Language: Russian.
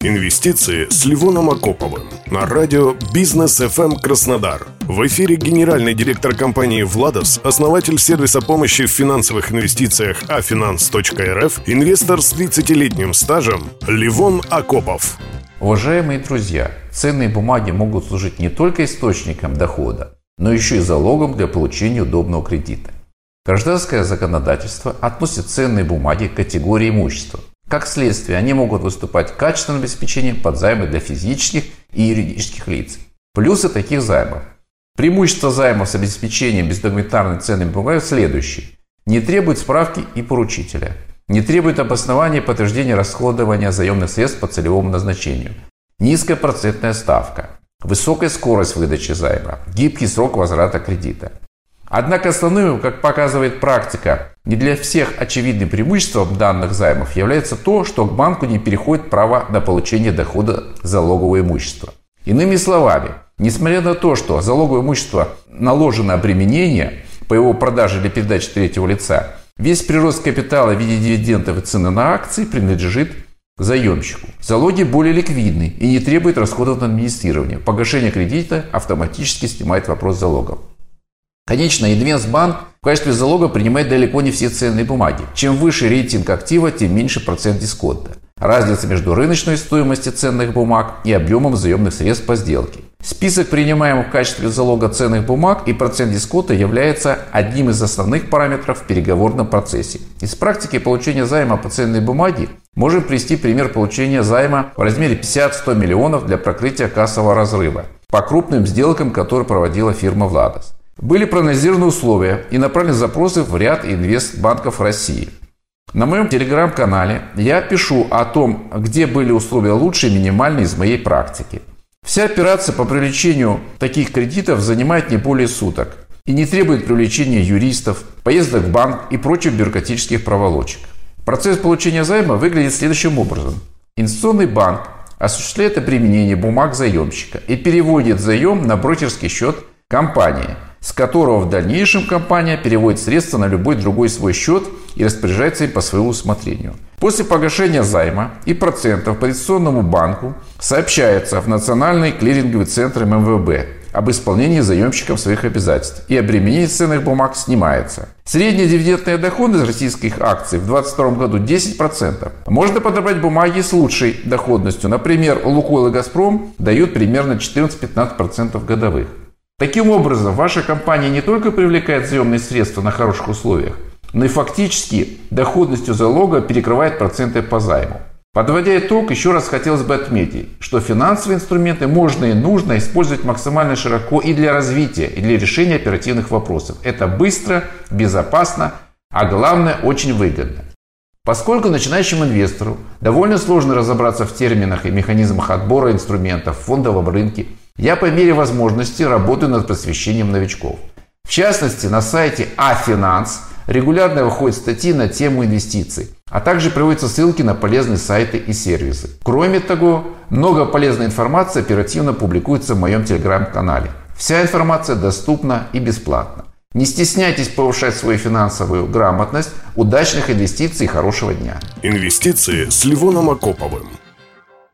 Инвестиции с Ливоном Акоповым на радио «Бизнес FM Краснодар». В эфире генеральный директор компании «Владос», основатель сервиса помощи в финансовых инвестициях афинанс.рф, инвестор с 30-летним стажем Ливон Акопов. Уважаемые друзья, ценные бумаги могут служить не только источником дохода, но еще и залогом для получения удобного кредита. Гражданское законодательство относит ценные бумаги к категории имущества. Как следствие, они могут выступать качественным обеспечением под займы для физических и юридических лиц. Плюсы таких займов. Преимущество займов с обеспечением бездокументарной ценными бумагами следующие. Не требует справки и поручителя. Не требует обоснования и подтверждения расходования заемных средств по целевому назначению. Низкая процентная ставка. Высокая скорость выдачи займа. Гибкий срок возврата кредита. Однако основным, как показывает практика, не для всех очевидным преимуществом данных займов является то, что к банку не переходит право на получение дохода залогового имущества. Иными словами, несмотря на то, что залоговое имущество наложено обременение по его продаже или передаче третьего лица, весь прирост капитала в виде дивидендов и цены на акции принадлежит заемщику. Залоги более ликвидны и не требуют расходов на администрирование. Погашение кредита автоматически снимает вопрос залогов. Конечно, Инвестбанк в качестве залога принимает далеко не все ценные бумаги. Чем выше рейтинг актива, тем меньше процент дисконта. Разница между рыночной стоимостью ценных бумаг и объемом заемных средств по сделке. Список принимаемых в качестве залога ценных бумаг и процент дисконта является одним из основных параметров в переговорном процессе. Из практики получения займа по ценной бумаге можем привести пример получения займа в размере 50-100 миллионов для прокрытия кассового разрыва по крупным сделкам, которые проводила фирма «Владос». Были проанализированы условия и направлены запросы в ряд инвестбанков России. На моем телеграм-канале я пишу о том, где были условия лучше и минимальные из моей практики. Вся операция по привлечению таких кредитов занимает не более суток и не требует привлечения юристов, поездок в банк и прочих бюрократических проволочек. Процесс получения займа выглядит следующим образом. Инвестиционный банк осуществляет применение бумаг заемщика и переводит заем на брокерский счет компании – с которого в дальнейшем компания переводит средства на любой другой свой счет и распоряжается им по своему усмотрению. После погашения займа и процентов по инвестиционному банку сообщается в Национальный клиринговый центр МВБ об исполнении заемщиком своих обязательств и обременение ценных бумаг снимается. Средняя дивидендная доходность российских акций в 2022 году 10%. Можно подобрать бумаги с лучшей доходностью. Например, Лукойл и Газпром дают примерно 14-15% годовых. Таким образом, ваша компания не только привлекает заемные средства на хороших условиях, но и фактически доходностью залога перекрывает проценты по займу. Подводя итог, еще раз хотелось бы отметить, что финансовые инструменты можно и нужно использовать максимально широко и для развития, и для решения оперативных вопросов. Это быстро, безопасно, а главное очень выгодно. Поскольку начинающему инвестору довольно сложно разобраться в терминах и механизмах отбора инструментов в фондовом рынке – я по мере возможности работаю над просвещением новичков. В частности, на сайте Афинанс регулярно выходят статьи на тему инвестиций, а также приводятся ссылки на полезные сайты и сервисы. Кроме того, много полезной информации оперативно публикуется в моем телеграм-канале. Вся информация доступна и бесплатна. Не стесняйтесь повышать свою финансовую грамотность. Удачных инвестиций и хорошего дня. Инвестиции с Ливоном Акоповым.